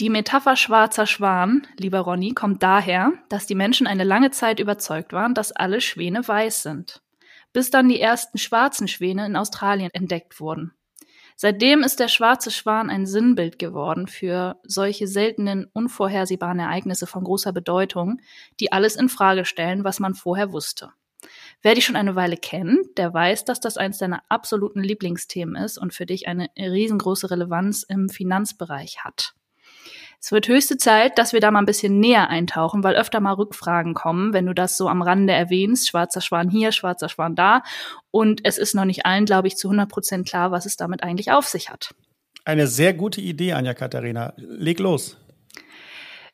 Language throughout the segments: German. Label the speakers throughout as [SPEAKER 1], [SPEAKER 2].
[SPEAKER 1] Die Metapher schwarzer Schwan, lieber Ronny, kommt daher, dass die Menschen eine lange Zeit überzeugt waren, dass alle Schwäne weiß sind. Bis dann die ersten schwarzen Schwäne in Australien entdeckt wurden. Seitdem ist der schwarze Schwan ein Sinnbild geworden für solche seltenen, unvorhersehbaren Ereignisse von großer Bedeutung, die alles in Frage stellen, was man vorher wusste. Wer dich schon eine Weile kennt, der weiß, dass das eins deiner absoluten Lieblingsthemen ist und für dich eine riesengroße Relevanz im Finanzbereich hat. Es wird höchste Zeit, dass wir da mal ein bisschen näher eintauchen, weil öfter mal Rückfragen kommen, wenn du das so am Rande erwähnst, schwarzer Schwan hier, schwarzer Schwan da. Und es ist noch nicht allen, glaube ich, zu 100 Prozent klar, was es damit eigentlich auf sich hat.
[SPEAKER 2] Eine sehr gute Idee, Anja Katharina. Leg los.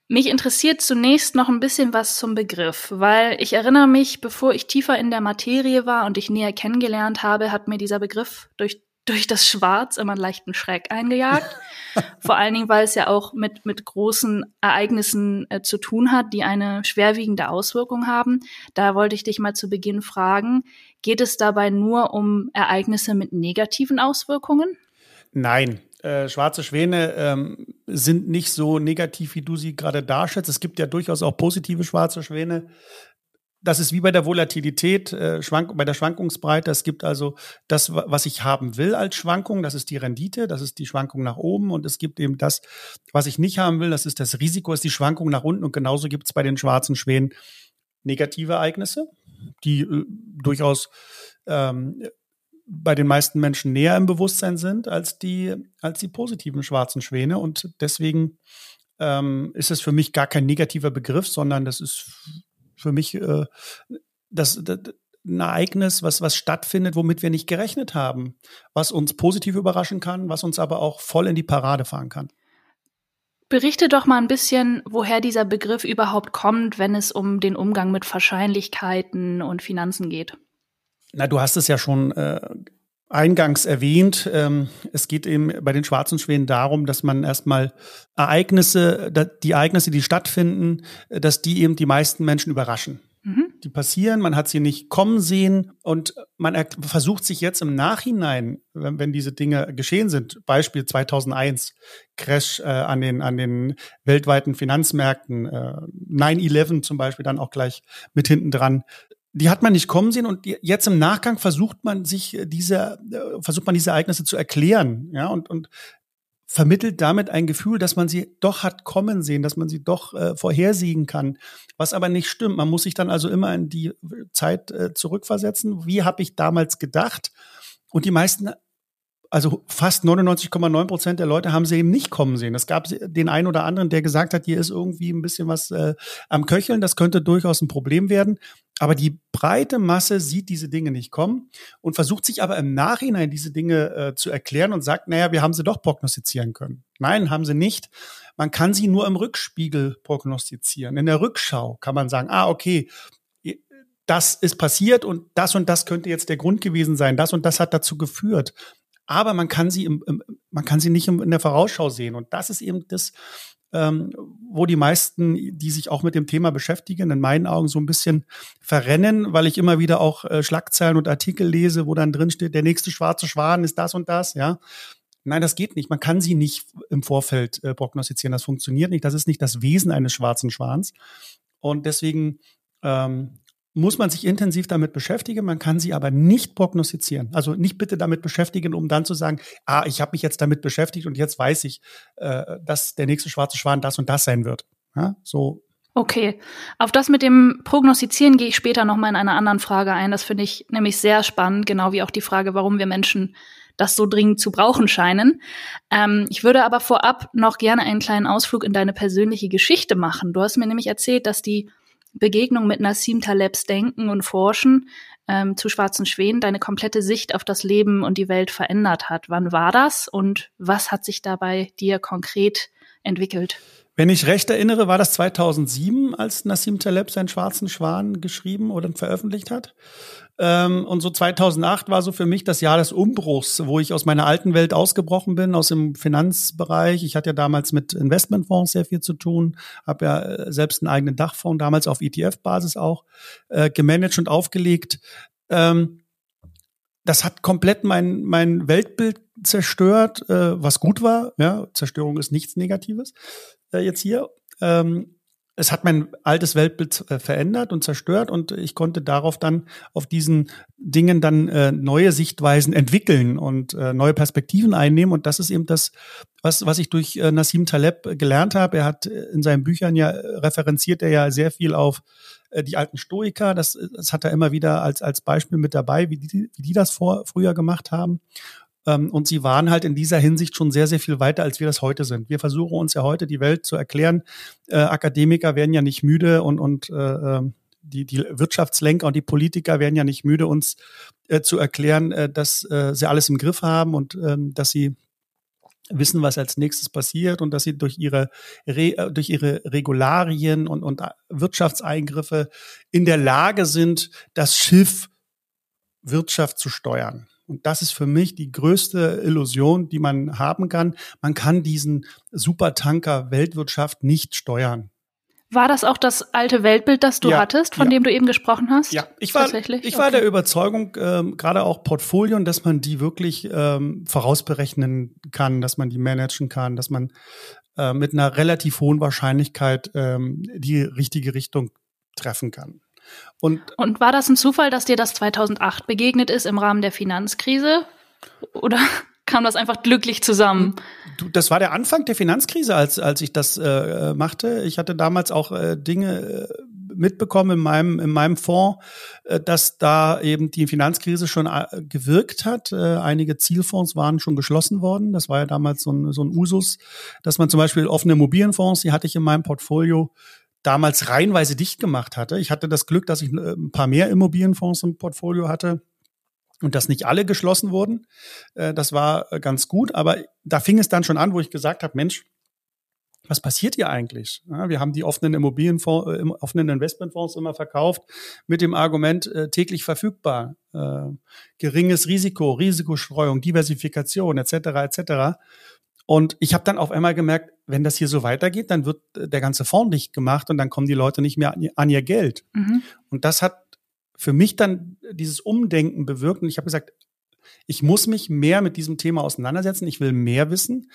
[SPEAKER 1] Mich interessiert zunächst noch ein bisschen was zum Begriff, weil ich erinnere mich, bevor ich tiefer in der Materie war und dich näher kennengelernt habe, hat mir dieser Begriff durch durch das Schwarz immer einen leichten Schreck eingejagt. Vor allen Dingen, weil es ja auch mit, mit großen Ereignissen äh, zu tun hat, die eine schwerwiegende Auswirkung haben. Da wollte ich dich mal zu Beginn fragen, geht es dabei nur um Ereignisse mit negativen Auswirkungen?
[SPEAKER 2] Nein, äh, schwarze Schwäne ähm, sind nicht so negativ, wie du sie gerade darstellst. Es gibt ja durchaus auch positive schwarze Schwäne das ist wie bei der Volatilität, äh, schwank, bei der Schwankungsbreite. Es gibt also das, was ich haben will als Schwankung, das ist die Rendite, das ist die Schwankung nach oben. Und es gibt eben das, was ich nicht haben will, das ist das Risiko, ist die Schwankung nach unten. Und genauso gibt es bei den schwarzen Schwänen negative Ereignisse, die äh, durchaus ähm, bei den meisten Menschen näher im Bewusstsein sind als die, als die positiven schwarzen Schwäne. Und deswegen ähm, ist es für mich gar kein negativer Begriff, sondern das ist für mich äh, das, das ein Ereignis, was, was stattfindet, womit wir nicht gerechnet haben, was uns positiv überraschen kann, was uns aber auch voll in die Parade fahren kann.
[SPEAKER 1] Berichte doch mal ein bisschen, woher dieser Begriff überhaupt kommt, wenn es um den Umgang mit Wahrscheinlichkeiten und Finanzen geht.
[SPEAKER 2] Na, du hast es ja schon äh, eingangs erwähnt. Ähm, es geht eben bei den schwarzen Schwänen darum, dass man erstmal Ereignisse, die Ereignisse, die stattfinden, dass die eben die meisten Menschen überraschen. Mhm. Die passieren, man hat sie nicht kommen sehen und man versucht sich jetzt im Nachhinein, wenn, wenn diese Dinge geschehen sind, Beispiel 2001, Crash äh, an, den, an den weltweiten Finanzmärkten, äh, 9-11 zum Beispiel dann auch gleich mit hinten dran, die hat man nicht kommen sehen und jetzt im Nachgang versucht man sich diese, äh, versucht man diese Ereignisse zu erklären, ja, und, und vermittelt damit ein Gefühl, dass man sie doch hat kommen sehen, dass man sie doch äh, vorhersehen kann, was aber nicht stimmt. Man muss sich dann also immer in die Zeit äh, zurückversetzen. Wie habe ich damals gedacht? Und die meisten also fast 99,9 Prozent der Leute haben sie eben nicht kommen sehen. Es gab den einen oder anderen, der gesagt hat, hier ist irgendwie ein bisschen was äh, am Köcheln, das könnte durchaus ein Problem werden. Aber die breite Masse sieht diese Dinge nicht kommen und versucht sich aber im Nachhinein diese Dinge äh, zu erklären und sagt, naja, wir haben sie doch prognostizieren können. Nein, haben sie nicht. Man kann sie nur im Rückspiegel prognostizieren. In der Rückschau kann man sagen, ah, okay, das ist passiert und das und das könnte jetzt der Grund gewesen sein. Das und das hat dazu geführt aber man kann sie im, im, man kann sie nicht in der Vorausschau sehen. Und das ist eben das, ähm, wo die meisten, die sich auch mit dem Thema beschäftigen, in meinen Augen so ein bisschen verrennen, weil ich immer wieder auch äh, Schlagzeilen und Artikel lese, wo dann drin steht, der nächste schwarze Schwan ist das und das, ja. Nein, das geht nicht. Man kann sie nicht im Vorfeld äh, prognostizieren. Das funktioniert nicht. Das ist nicht das Wesen eines schwarzen Schwans. Und deswegen ähm, muss man sich intensiv damit beschäftigen, man kann sie aber nicht prognostizieren. Also nicht bitte damit beschäftigen, um dann zu sagen, ah, ich habe mich jetzt damit beschäftigt und jetzt weiß ich, äh, dass der nächste schwarze Schwan das und das sein wird. Ja, so.
[SPEAKER 1] Okay, auf das mit dem Prognostizieren gehe ich später noch mal in einer anderen Frage ein. Das finde ich nämlich sehr spannend, genau wie auch die Frage, warum wir Menschen das so dringend zu brauchen scheinen. Ähm, ich würde aber vorab noch gerne einen kleinen Ausflug in deine persönliche Geschichte machen. Du hast mir nämlich erzählt, dass die Begegnung mit Nassim Talebs Denken und Forschen ähm, zu Schwarzen Schwänen deine komplette Sicht auf das Leben und die Welt verändert hat. Wann war das und was hat sich dabei dir konkret entwickelt?
[SPEAKER 2] Wenn ich recht erinnere, war das 2007, als Nassim Taleb seinen Schwarzen Schwan geschrieben oder veröffentlicht hat. Ähm, und so 2008 war so für mich das Jahr des Umbruchs, wo ich aus meiner alten Welt ausgebrochen bin, aus dem Finanzbereich. Ich hatte ja damals mit Investmentfonds sehr viel zu tun, habe ja äh, selbst einen eigenen Dachfonds, damals auf ETF-Basis auch, äh, gemanagt und aufgelegt. Ähm, das hat komplett mein, mein Weltbild zerstört, äh, was gut war. Ja, Zerstörung ist nichts Negatives äh, jetzt hier. Ähm, es hat mein altes Weltbild äh, verändert und zerstört und ich konnte darauf dann auf diesen Dingen dann äh, neue Sichtweisen entwickeln und äh, neue Perspektiven einnehmen und das ist eben das, was was ich durch äh, Nassim Taleb gelernt habe. Er hat äh, in seinen Büchern ja äh, referenziert er ja sehr viel auf äh, die alten Stoiker. Das, das hat er immer wieder als als Beispiel mit dabei, wie die wie die das vor früher gemacht haben. Ähm, und sie waren halt in dieser Hinsicht schon sehr, sehr viel weiter, als wir das heute sind. Wir versuchen uns ja heute die Welt zu erklären. Äh, Akademiker werden ja nicht müde und, und äh, ähm, die, die Wirtschaftslenker und die Politiker werden ja nicht müde, uns äh, zu erklären, äh, dass äh, sie alles im Griff haben und ähm, dass sie wissen, was als nächstes passiert und dass sie durch ihre, Re äh, durch ihre Regularien und, und Wirtschaftseingriffe in der Lage sind, das Schiff Wirtschaft zu steuern. Und das ist für mich die größte Illusion, die man haben kann. Man kann diesen Supertanker Weltwirtschaft nicht steuern.
[SPEAKER 1] War das auch das alte Weltbild, das du ja, hattest, von ja. dem du eben gesprochen hast?
[SPEAKER 2] Ja, ich war, ich war okay. der Überzeugung, ähm, gerade auch Portfolien, dass man die wirklich ähm, vorausberechnen kann, dass man die managen kann, dass man äh, mit einer relativ hohen Wahrscheinlichkeit ähm, die richtige Richtung treffen kann.
[SPEAKER 1] Und, und war das ein Zufall, dass dir das 2008 begegnet ist im Rahmen der Finanzkrise? Oder kam das einfach glücklich zusammen?
[SPEAKER 2] Du, das war der Anfang der Finanzkrise, als, als ich das äh, machte. Ich hatte damals auch äh, Dinge äh, mitbekommen in meinem, in meinem Fonds, äh, dass da eben die Finanzkrise schon äh, gewirkt hat. Äh, einige Zielfonds waren schon geschlossen worden. Das war ja damals so ein, so ein Usus, dass man zum Beispiel offene Immobilienfonds, die hatte ich in meinem Portfolio, damals reihenweise dicht gemacht hatte. Ich hatte das Glück, dass ich äh, ein paar mehr Immobilienfonds im Portfolio hatte und dass nicht alle geschlossen wurden. Äh, das war äh, ganz gut, aber da fing es dann schon an, wo ich gesagt habe, Mensch, was passiert hier eigentlich? wir haben die offenen Immobilienfonds, offenen Investmentfonds immer verkauft mit dem Argument täglich verfügbar, geringes Risiko, Risikostreuung, Diversifikation etc. etc. Und ich habe dann auf einmal gemerkt, wenn das hier so weitergeht, dann wird äh, der ganze Fonds dicht gemacht und dann kommen die Leute nicht mehr an ihr, Geld. Mhm. Und das hat für mich dann dieses Umdenken bewirkt. Und ich habe gesagt, ich muss mich mehr mit diesem Thema auseinandersetzen. Ich will mehr wissen.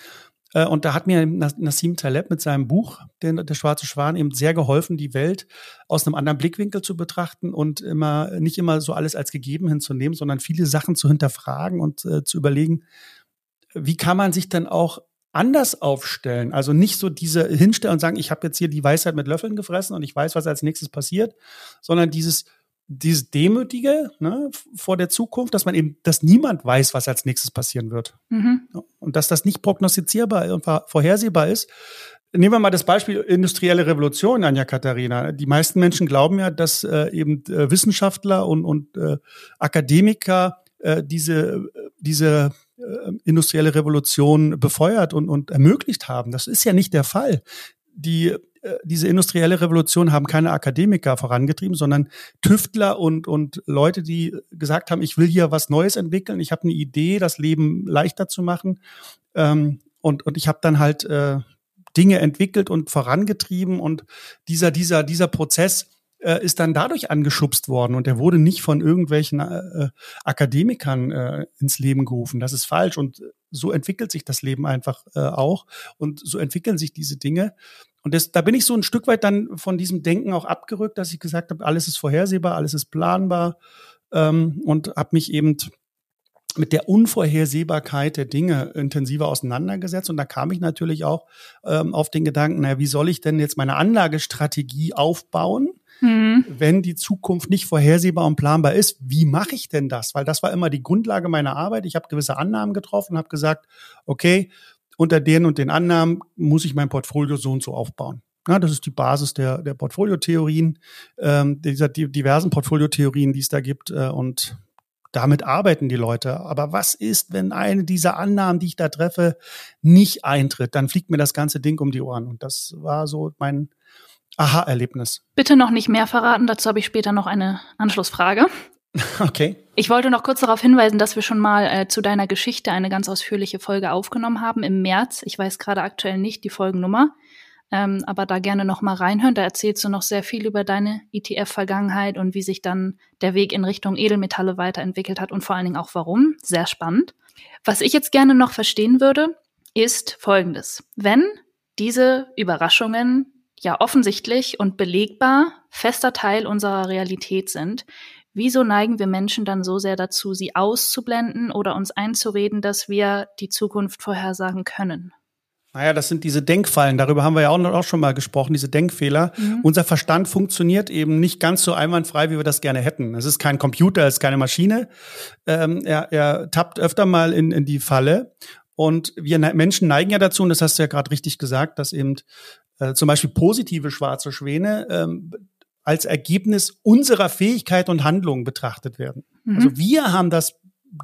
[SPEAKER 2] Äh, und da hat mir Nassim Taleb mit seinem Buch, der, der Schwarze Schwan, eben sehr geholfen, die Welt aus einem anderen Blickwinkel zu betrachten und immer nicht immer so alles als gegeben hinzunehmen, sondern viele Sachen zu hinterfragen und äh, zu überlegen, wie kann man sich dann auch anders aufstellen? Also nicht so diese hinstellen und sagen, ich habe jetzt hier die Weisheit mit Löffeln gefressen und ich weiß, was als nächstes passiert, sondern dieses dieses Demütige ne, vor der Zukunft, dass man eben, dass niemand weiß, was als nächstes passieren wird. Mhm. Und dass das nicht prognostizierbar und vorhersehbar ist. Nehmen wir mal das Beispiel industrielle Revolution, Anja Katharina. Die meisten Menschen glauben ja, dass äh, eben äh, Wissenschaftler und, und äh, Akademiker äh, diese, diese äh, industrielle Revolution befeuert und, und ermöglicht haben. Das ist ja nicht der Fall. Die äh, diese industrielle Revolution haben keine Akademiker vorangetrieben, sondern Tüftler und, und Leute, die gesagt haben, ich will hier was Neues entwickeln, ich habe eine Idee, das Leben leichter zu machen. Ähm, und, und ich habe dann halt äh, Dinge entwickelt und vorangetrieben und dieser, dieser, dieser Prozess äh, ist dann dadurch angeschubst worden und er wurde nicht von irgendwelchen äh, Akademikern äh, ins Leben gerufen. Das ist falsch und so entwickelt sich das Leben einfach äh, auch und so entwickeln sich diese Dinge. Und das, da bin ich so ein Stück weit dann von diesem Denken auch abgerückt, dass ich gesagt habe, alles ist vorhersehbar, alles ist planbar ähm, und habe mich eben mit der Unvorhersehbarkeit der Dinge intensiver auseinandergesetzt. Und da kam ich natürlich auch ähm, auf den Gedanken, naja, wie soll ich denn jetzt meine Anlagestrategie aufbauen? Mhm. Wenn die Zukunft nicht vorhersehbar und planbar ist, wie mache ich denn das? Weil das war immer die Grundlage meiner Arbeit. Ich habe gewisse Annahmen getroffen, habe gesagt, okay, unter den und den Annahmen muss ich mein Portfolio so und so aufbauen. Ja, das ist die Basis der, der Portfoliotheorien, ähm, dieser die, diversen Portfoliotheorien, die es da gibt. Äh, und damit arbeiten die Leute. Aber was ist, wenn eine dieser Annahmen, die ich da treffe, nicht eintritt? Dann fliegt mir das ganze Ding um die Ohren. Und das war so mein, Aha-Erlebnis.
[SPEAKER 1] Bitte noch nicht mehr verraten, dazu habe ich später noch eine Anschlussfrage.
[SPEAKER 2] Okay.
[SPEAKER 1] Ich wollte noch kurz darauf hinweisen, dass wir schon mal äh, zu deiner Geschichte eine ganz ausführliche Folge aufgenommen haben im März. Ich weiß gerade aktuell nicht die Folgennummer. Ähm, aber da gerne noch mal reinhören. Da erzählst du noch sehr viel über deine ETF-Vergangenheit und wie sich dann der Weg in Richtung Edelmetalle weiterentwickelt hat und vor allen Dingen auch warum. Sehr spannend. Was ich jetzt gerne noch verstehen würde, ist Folgendes. Wenn diese Überraschungen ja offensichtlich und belegbar fester Teil unserer Realität sind, wieso neigen wir Menschen dann so sehr dazu, sie auszublenden oder uns einzureden, dass wir die Zukunft vorhersagen können?
[SPEAKER 2] Naja, das sind diese Denkfallen. Darüber haben wir ja auch, schon mal gesprochen, diese Denkfehler. Mhm. Unser Verstand funktioniert eben nicht ganz so einwandfrei, wie wir das gerne hätten. Es ist kein Computer, es ist keine Maschine. Ähm, er, er tappt öfter mal in, in die Falle. Und wir Menschen neigen ja dazu, und das hast du ja gerade richtig gesagt, dass eben äh, zum Beispiel positive schwarze Schwäne ähm, als Ergebnis unserer Fähigkeit und Handlungen betrachtet werden. Mhm. Also wir haben das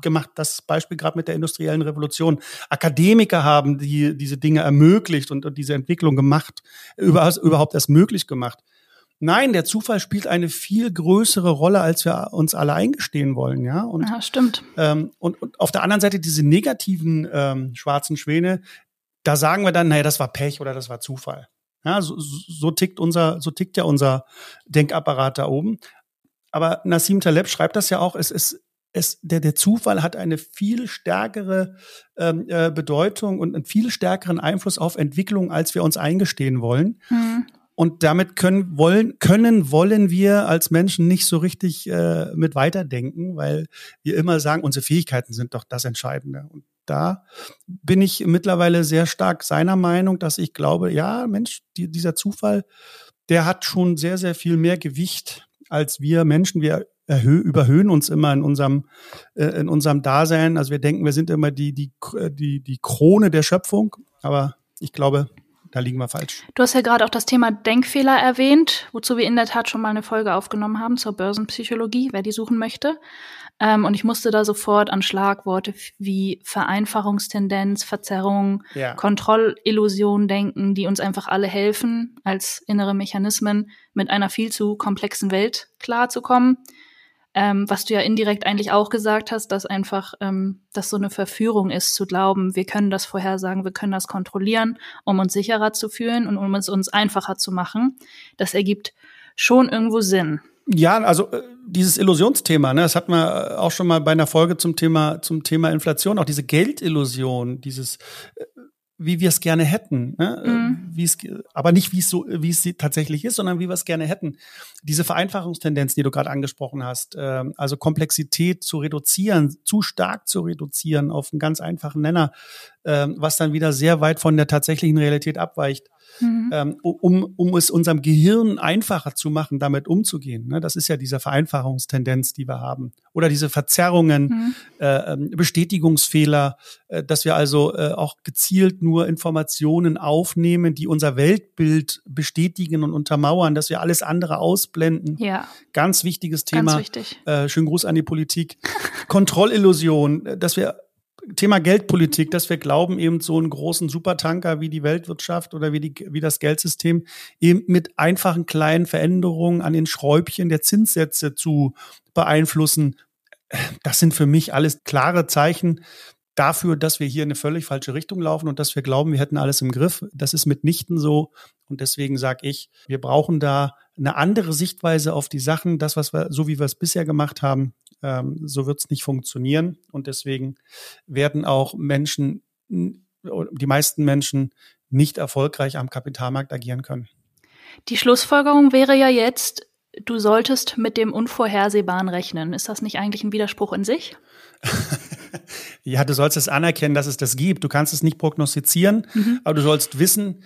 [SPEAKER 2] gemacht, das Beispiel gerade mit der industriellen Revolution. Akademiker haben die, diese Dinge ermöglicht und, und diese Entwicklung gemacht, überhaupt, überhaupt erst möglich gemacht. Nein, der Zufall spielt eine viel größere Rolle, als wir uns alle eingestehen wollen, ja.
[SPEAKER 1] Und, ja, stimmt.
[SPEAKER 2] Ähm, und, und auf der anderen Seite diese negativen ähm, schwarzen Schwäne, da sagen wir dann, naja, das war Pech oder das war Zufall. Ja, so, so tickt unser, so tickt ja unser Denkapparat da oben. Aber Nassim Taleb schreibt das ja auch, es ist es, der, der Zufall hat eine viel stärkere ähm, äh, Bedeutung und einen viel stärkeren Einfluss auf Entwicklung, als wir uns eingestehen wollen. Mhm. Und damit können wollen, können, wollen wir als Menschen nicht so richtig äh, mit weiterdenken, weil wir immer sagen, unsere Fähigkeiten sind doch das Entscheidende. Und da bin ich mittlerweile sehr stark seiner Meinung, dass ich glaube, ja, Mensch, die, dieser Zufall, der hat schon sehr, sehr viel mehr Gewicht als wir Menschen. Wir erhö überhöhen uns immer in unserem, äh, in unserem Dasein. Also wir denken, wir sind immer die, die, die, die Krone der Schöpfung. Aber ich glaube, da liegen wir falsch.
[SPEAKER 1] Du hast ja gerade auch das Thema Denkfehler erwähnt, wozu wir in der Tat schon mal eine Folge aufgenommen haben zur Börsenpsychologie, wer die suchen möchte. Ähm, und ich musste da sofort an Schlagworte wie Vereinfachungstendenz, Verzerrung, ja. Kontrollillusion denken, die uns einfach alle helfen, als innere Mechanismen mit einer viel zu komplexen Welt klarzukommen. Ähm, was du ja indirekt eigentlich auch gesagt hast, dass einfach ähm, das so eine Verführung ist, zu glauben, wir können das vorhersagen, wir können das kontrollieren, um uns sicherer zu fühlen und um es uns einfacher zu machen. Das ergibt schon irgendwo Sinn.
[SPEAKER 2] Ja, also äh, dieses Illusionsthema, ne, das hat man äh, auch schon mal bei einer Folge zum Thema zum Thema Inflation, auch diese Geldillusion, dieses äh, wie wir es gerne hätten, ne? Mhm. wie es, aber nicht wie es so, wie es tatsächlich ist, sondern wie wir es gerne hätten. Diese Vereinfachungstendenz, die du gerade angesprochen hast, äh, also Komplexität zu reduzieren, zu stark zu reduzieren auf einen ganz einfachen Nenner, äh, was dann wieder sehr weit von der tatsächlichen Realität abweicht mhm. ähm, um, um es unserem Gehirn einfacher zu machen, damit umzugehen. Ne? Das ist ja diese Vereinfachungstendenz, die wir haben. Oder diese Verzerrungen, mhm. äh, ähm, Bestätigungsfehler, äh, dass wir also äh, auch gezielt nur Informationen aufnehmen, die unser Weltbild bestätigen und untermauern, dass wir alles andere ausblenden.
[SPEAKER 1] Ja.
[SPEAKER 2] Ganz wichtiges Thema.
[SPEAKER 1] Ganz wichtig.
[SPEAKER 2] Äh, schönen Gruß an die Politik. Kontrollillusion, äh, dass wir Thema Geldpolitik, dass wir glauben, eben so einen großen Supertanker wie die Weltwirtschaft oder wie, die, wie das Geldsystem eben mit einfachen kleinen Veränderungen an den Schräubchen der Zinssätze zu beeinflussen. Das sind für mich alles klare Zeichen dafür, dass wir hier in eine völlig falsche Richtung laufen und dass wir glauben, wir hätten alles im Griff. Das ist mitnichten so. Und deswegen sage ich, wir brauchen da eine andere Sichtweise auf die Sachen. Das, was wir, so wie wir es bisher gemacht haben, ähm, so wird es nicht funktionieren. Und deswegen werden auch Menschen, die meisten Menschen nicht erfolgreich am Kapitalmarkt agieren können.
[SPEAKER 1] Die Schlussfolgerung wäre ja jetzt, du solltest mit dem Unvorhersehbaren rechnen. Ist das nicht eigentlich ein Widerspruch in sich?
[SPEAKER 2] ja, du sollst es anerkennen, dass es das gibt. Du kannst es nicht prognostizieren, mhm. aber du sollst wissen,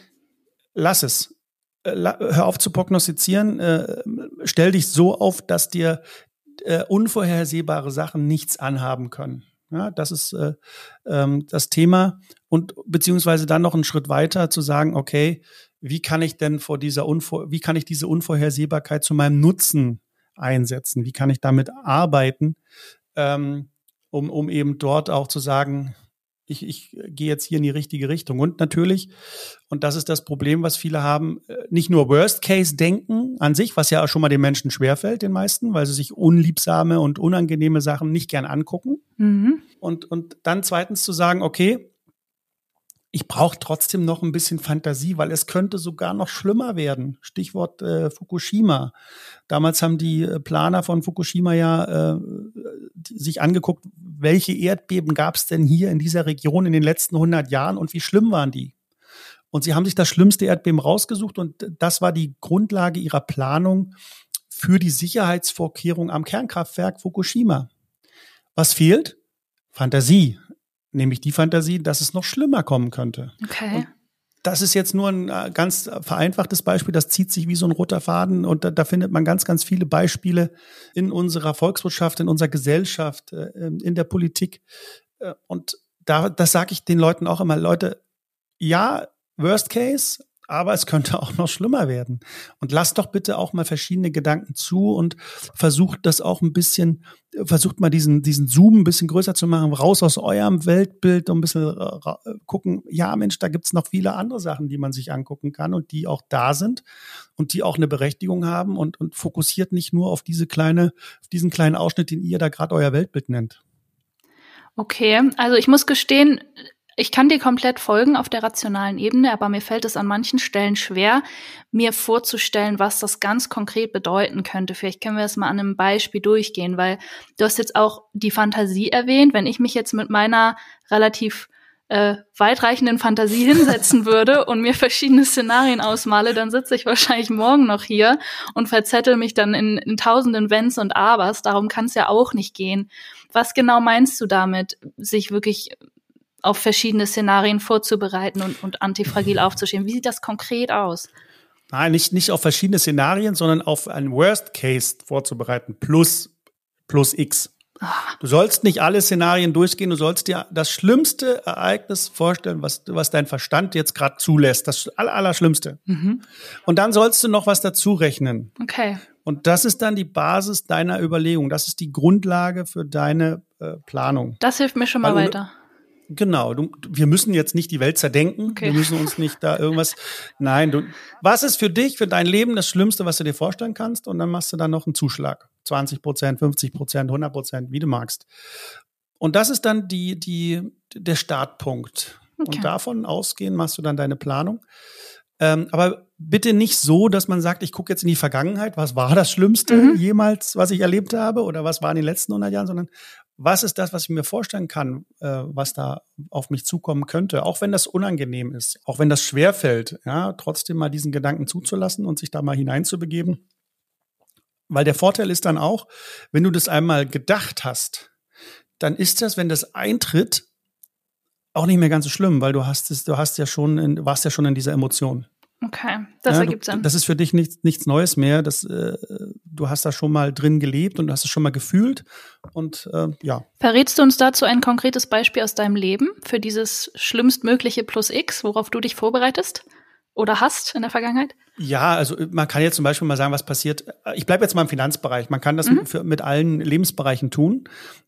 [SPEAKER 2] lass es. Äh, hör auf zu prognostizieren, äh, stell dich so auf, dass dir äh, unvorhersehbare Sachen nichts anhaben können. Ja, das ist äh, ähm, das Thema und beziehungsweise dann noch einen Schritt weiter zu sagen, okay, wie kann ich denn vor dieser Unvor wie kann ich diese Unvorhersehbarkeit zu meinem Nutzen einsetzen? Wie kann ich damit arbeiten, ähm, um, um eben dort auch zu sagen, ich, ich gehe jetzt hier in die richtige Richtung. Und natürlich, und das ist das Problem, was viele haben, äh, nicht nur Worst-Case-Denken an sich, was ja auch schon mal den Menschen schwerfällt, den meisten, weil sie sich unliebsame und unangenehme Sachen nicht gern angucken. Mhm. Und, und dann zweitens zu sagen, okay, ich brauche trotzdem noch ein bisschen Fantasie, weil es könnte sogar noch schlimmer werden. Stichwort äh, Fukushima. Damals haben die äh, Planer von Fukushima ja äh, sich angeguckt, welche Erdbeben gab es denn hier in dieser Region in den letzten 100 Jahren und wie schlimm waren die. Und sie haben sich das schlimmste Erdbeben rausgesucht und das war die Grundlage ihrer Planung für die Sicherheitsvorkehrung am Kernkraftwerk Fukushima. Was fehlt? Fantasie nämlich die Fantasie, dass es noch schlimmer kommen könnte.
[SPEAKER 1] Okay.
[SPEAKER 2] Und das ist jetzt nur ein äh, ganz vereinfachtes Beispiel, das zieht sich wie so ein roter Faden und da, da findet man ganz, ganz viele Beispiele in unserer Volkswirtschaft, in unserer Gesellschaft, äh, in der Politik. Äh, und da, das sage ich den Leuten auch immer, Leute, ja, Worst Case, aber es könnte auch noch schlimmer werden. Und lasst doch bitte auch mal verschiedene Gedanken zu und versucht das auch ein bisschen, versucht mal diesen, diesen Zoom ein bisschen größer zu machen, raus aus eurem Weltbild und ein bisschen äh, gucken, ja Mensch, da gibt's noch viele andere Sachen, die man sich angucken kann und die auch da sind und die auch eine Berechtigung haben und, und fokussiert nicht nur auf diese kleine, auf diesen kleinen Ausschnitt, den ihr da gerade euer Weltbild nennt.
[SPEAKER 1] Okay, also ich muss gestehen, ich kann dir komplett folgen auf der rationalen Ebene, aber mir fällt es an manchen Stellen schwer, mir vorzustellen, was das ganz konkret bedeuten könnte. Vielleicht können wir das mal an einem Beispiel durchgehen, weil du hast jetzt auch die Fantasie erwähnt. Wenn ich mich jetzt mit meiner relativ äh, weitreichenden Fantasie hinsetzen würde und mir verschiedene Szenarien ausmale, dann sitze ich wahrscheinlich morgen noch hier und verzettel mich dann in, in tausenden Wenns und Abers. Darum kann es ja auch nicht gehen. Was genau meinst du damit, sich wirklich auf verschiedene Szenarien vorzubereiten und, und antifragil aufzustehen. Wie sieht das konkret aus?
[SPEAKER 2] Nein, nicht, nicht auf verschiedene Szenarien, sondern auf einen Worst Case vorzubereiten, plus, plus X. Du sollst nicht alle Szenarien durchgehen, du sollst dir das schlimmste Ereignis vorstellen, was, was dein Verstand jetzt gerade zulässt. Das aller, Allerschlimmste. Mhm. Und dann sollst du noch was dazu rechnen.
[SPEAKER 1] Okay.
[SPEAKER 2] Und das ist dann die Basis deiner Überlegung. Das ist die Grundlage für deine äh, Planung.
[SPEAKER 1] Das hilft mir schon mal Weil, weiter.
[SPEAKER 2] Genau, du, wir müssen jetzt nicht die Welt zerdenken, okay. wir müssen uns nicht da irgendwas. Nein, du, was ist für dich, für dein Leben das Schlimmste, was du dir vorstellen kannst? Und dann machst du dann noch einen Zuschlag. 20 Prozent, 50 Prozent, 100 Prozent, wie du magst. Und das ist dann die, die, der Startpunkt. Okay. Und davon ausgehen machst du dann deine Planung. Ähm, aber bitte nicht so, dass man sagt, ich gucke jetzt in die Vergangenheit, was war das Schlimmste mhm. jemals, was ich erlebt habe oder was war in den letzten 100 Jahren, sondern was ist das, was ich mir vorstellen kann, äh, was da auf mich zukommen könnte, auch wenn das unangenehm ist, auch wenn das schwerfällt, ja, trotzdem mal diesen Gedanken zuzulassen und sich da mal hineinzubegeben. Weil der Vorteil ist dann auch, wenn du das einmal gedacht hast, dann ist das, wenn das eintritt, auch nicht mehr ganz so schlimm, weil du hast es, du hast ja schon, in, warst ja schon in dieser Emotion.
[SPEAKER 1] Okay, das ja, ergibt Sinn.
[SPEAKER 2] Das ist für dich nichts, nichts Neues mehr. Das, äh, du hast da schon mal drin gelebt und du hast es schon mal gefühlt. Und äh, ja.
[SPEAKER 1] Verrätst du uns dazu ein konkretes Beispiel aus deinem Leben für dieses schlimmstmögliche Plus X, worauf du dich vorbereitest? Oder hast in der Vergangenheit?
[SPEAKER 2] Ja, also man kann jetzt zum Beispiel mal sagen, was passiert. Ich bleibe jetzt mal im Finanzbereich. Man kann das mhm. für, mit allen Lebensbereichen tun.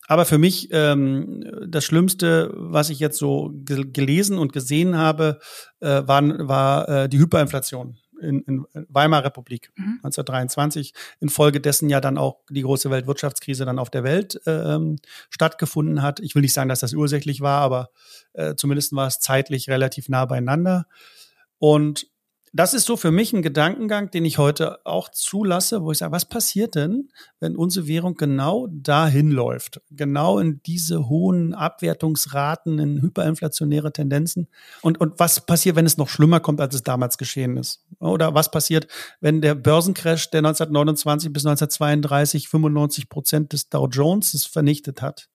[SPEAKER 2] Aber für mich ähm, das Schlimmste, was ich jetzt so gelesen und gesehen habe, äh, war, war äh, die Hyperinflation in, in Weimarer Republik mhm. 1923. Infolgedessen ja dann auch die große Weltwirtschaftskrise dann auf der Welt äh, stattgefunden hat. Ich will nicht sagen, dass das ursächlich war, aber äh, zumindest war es zeitlich relativ nah beieinander. Und das ist so für mich ein Gedankengang, den ich heute auch zulasse, wo ich sage, was passiert denn, wenn unsere Währung genau dahin läuft, genau in diese hohen Abwertungsraten, in hyperinflationäre Tendenzen? Und, und was passiert, wenn es noch schlimmer kommt, als es damals geschehen ist? Oder was passiert, wenn der Börsencrash, der 1929 bis 1932 95 Prozent des Dow Jones vernichtet hat?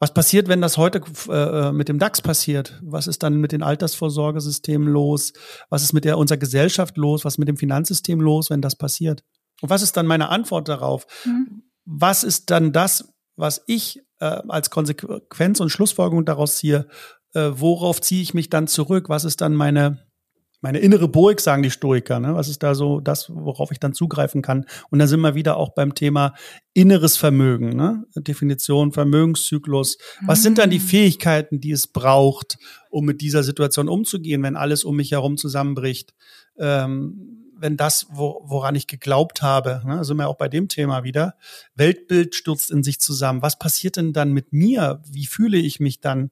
[SPEAKER 2] Was passiert, wenn das heute äh, mit dem DAX passiert? Was ist dann mit den Altersvorsorgesystemen los? Was ist mit der unserer Gesellschaft los? Was ist mit dem Finanzsystem los, wenn das passiert? Und was ist dann meine Antwort darauf? Mhm. Was ist dann das, was ich äh, als Konsequenz und Schlussfolgerung daraus ziehe? Äh, worauf ziehe ich mich dann zurück? Was ist dann meine meine innere Burg, sagen die Stoiker. Ne? Was ist da so das, worauf ich dann zugreifen kann? Und da sind wir wieder auch beim Thema inneres Vermögen, ne? Definition, Vermögenszyklus. Was sind dann die mm. Fähigkeiten, die es braucht, um mit dieser Situation umzugehen, wenn alles um mich herum zusammenbricht? Ähm, wenn das, wo, woran ich geglaubt habe, ne, sind wir auch bei dem Thema wieder, Weltbild stürzt in sich zusammen. Was passiert denn dann mit mir? Wie fühle ich mich dann?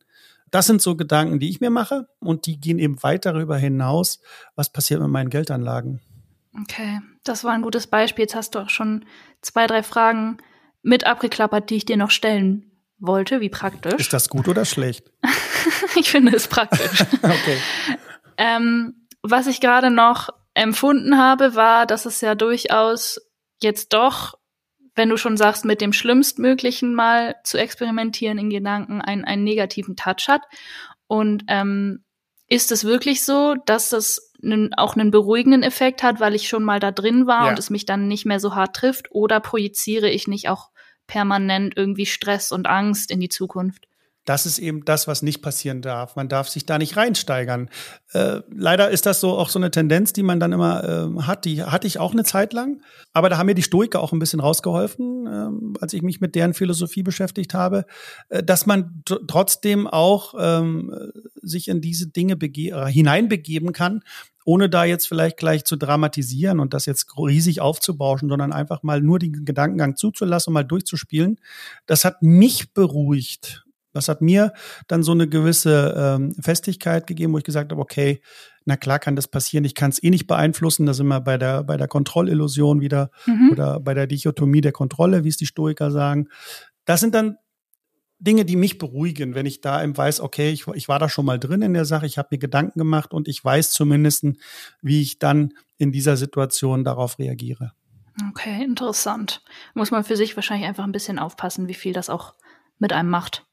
[SPEAKER 2] Das sind so Gedanken, die ich mir mache und die gehen eben weit darüber hinaus, was passiert mit meinen Geldanlagen.
[SPEAKER 1] Okay, das war ein gutes Beispiel. Jetzt hast du auch schon zwei, drei Fragen mit abgeklappert, die ich dir noch stellen wollte. Wie praktisch.
[SPEAKER 2] Ist das gut oder schlecht?
[SPEAKER 1] ich finde es praktisch. okay. Ähm, was ich gerade noch empfunden habe, war, dass es ja durchaus jetzt doch, wenn du schon sagst, mit dem Schlimmstmöglichen mal zu experimentieren in Gedanken einen, einen negativen Touch hat. Und ähm, ist es wirklich so, dass das einen, auch einen beruhigenden Effekt hat, weil ich schon mal da drin war ja. und es mich dann nicht mehr so hart trifft? Oder projiziere ich nicht auch permanent irgendwie Stress und Angst in die Zukunft?
[SPEAKER 2] Das ist eben das, was nicht passieren darf. Man darf sich da nicht reinsteigern. Äh, leider ist das so auch so eine Tendenz, die man dann immer äh, hat. Die hatte ich auch eine Zeit lang. Aber da haben mir die Stoiker auch ein bisschen rausgeholfen, äh, als ich mich mit deren Philosophie beschäftigt habe, äh, dass man trotzdem auch ähm, sich in diese Dinge äh, hineinbegeben kann, ohne da jetzt vielleicht gleich zu dramatisieren und das jetzt riesig aufzubauschen, sondern einfach mal nur den Gedankengang zuzulassen und mal durchzuspielen. Das hat mich beruhigt das hat mir dann so eine gewisse ähm, Festigkeit gegeben, wo ich gesagt habe, okay, na klar kann das passieren, ich kann es eh nicht beeinflussen, da sind wir bei der, bei der Kontrollillusion wieder mhm. oder bei der Dichotomie der Kontrolle, wie es die Stoiker sagen. Das sind dann Dinge, die mich beruhigen, wenn ich da eben weiß, okay, ich, ich war da schon mal drin in der Sache, ich habe mir Gedanken gemacht und ich weiß zumindest, wie ich dann in dieser Situation darauf reagiere.
[SPEAKER 1] Okay, interessant. Muss man für sich wahrscheinlich einfach ein bisschen aufpassen, wie viel das auch mit einem macht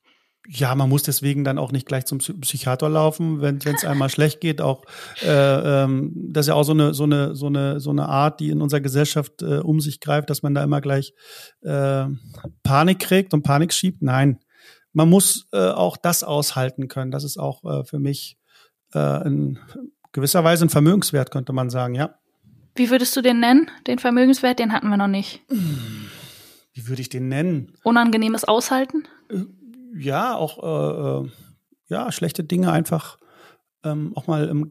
[SPEAKER 2] ja, man muss deswegen dann auch nicht gleich zum Psychiater laufen, wenn es einmal schlecht geht. Auch äh, ähm, das ist ja auch so eine so eine so eine so eine Art, die in unserer Gesellschaft äh, um sich greift, dass man da immer gleich äh, Panik kriegt und Panik schiebt. Nein, man muss äh, auch das aushalten können. Das ist auch äh, für mich äh, in gewisser Weise ein Vermögenswert, könnte man sagen. Ja.
[SPEAKER 1] Wie würdest du den nennen? Den Vermögenswert, den hatten wir noch nicht.
[SPEAKER 2] Wie würde ich den nennen?
[SPEAKER 1] Unangenehmes Aushalten?
[SPEAKER 2] Ja, auch äh, äh, ja, schlechte Dinge einfach ähm, auch mal ähm,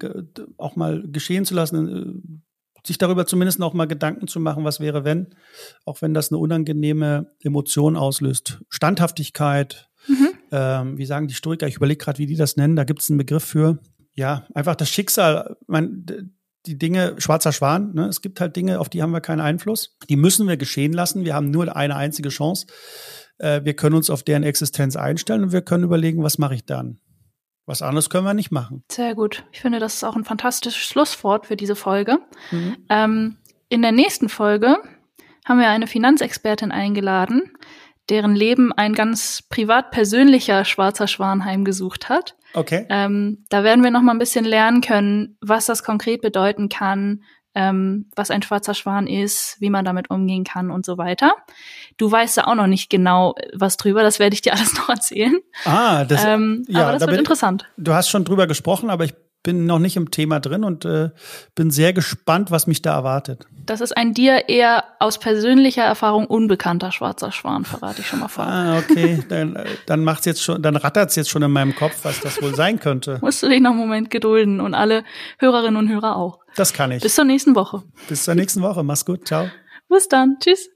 [SPEAKER 2] auch mal geschehen zu lassen, äh, sich darüber zumindest auch mal Gedanken zu machen, was wäre, wenn, auch wenn das eine unangenehme Emotion auslöst. Standhaftigkeit, mhm. ähm, wie sagen die Stoiker, ich überlege gerade, wie die das nennen, da gibt es einen Begriff für. Ja, einfach das Schicksal, man, die Dinge, schwarzer Schwan, ne? es gibt halt Dinge, auf die haben wir keinen Einfluss. Die müssen wir geschehen lassen. Wir haben nur eine einzige Chance. Äh, wir können uns auf deren Existenz einstellen und wir können überlegen, was mache ich dann. Was anderes können wir nicht machen.
[SPEAKER 1] Sehr gut. Ich finde, das ist auch ein fantastisches Schlusswort für diese Folge. Mhm. Ähm, in der nächsten Folge haben wir eine Finanzexpertin eingeladen, deren Leben ein ganz privat persönlicher schwarzer Schwan heimgesucht hat.
[SPEAKER 2] Okay.
[SPEAKER 1] Ähm, da werden wir noch mal ein bisschen lernen können, was das konkret bedeuten kann, ähm, was ein schwarzer Schwan ist, wie man damit umgehen kann und so weiter. Du weißt ja auch noch nicht genau was drüber, das werde ich dir alles noch erzählen.
[SPEAKER 2] Ah, das,
[SPEAKER 1] ähm, ja, aber das da wird bin, interessant.
[SPEAKER 2] Du hast schon drüber gesprochen, aber ich bin noch nicht im Thema drin und äh, bin sehr gespannt, was mich da erwartet.
[SPEAKER 1] Das ist ein dir eher aus persönlicher Erfahrung unbekannter schwarzer Schwan, verrate ich schon mal vor.
[SPEAKER 2] Ah, okay. Dann, dann macht's jetzt schon, dann rattert's jetzt schon in meinem Kopf, was das wohl sein könnte.
[SPEAKER 1] Musst du dich noch einen Moment gedulden und alle Hörerinnen und Hörer auch.
[SPEAKER 2] Das kann ich.
[SPEAKER 1] Bis zur nächsten Woche.
[SPEAKER 2] Bis zur nächsten Woche. Mach's gut. Ciao.
[SPEAKER 1] Bis dann. Tschüss.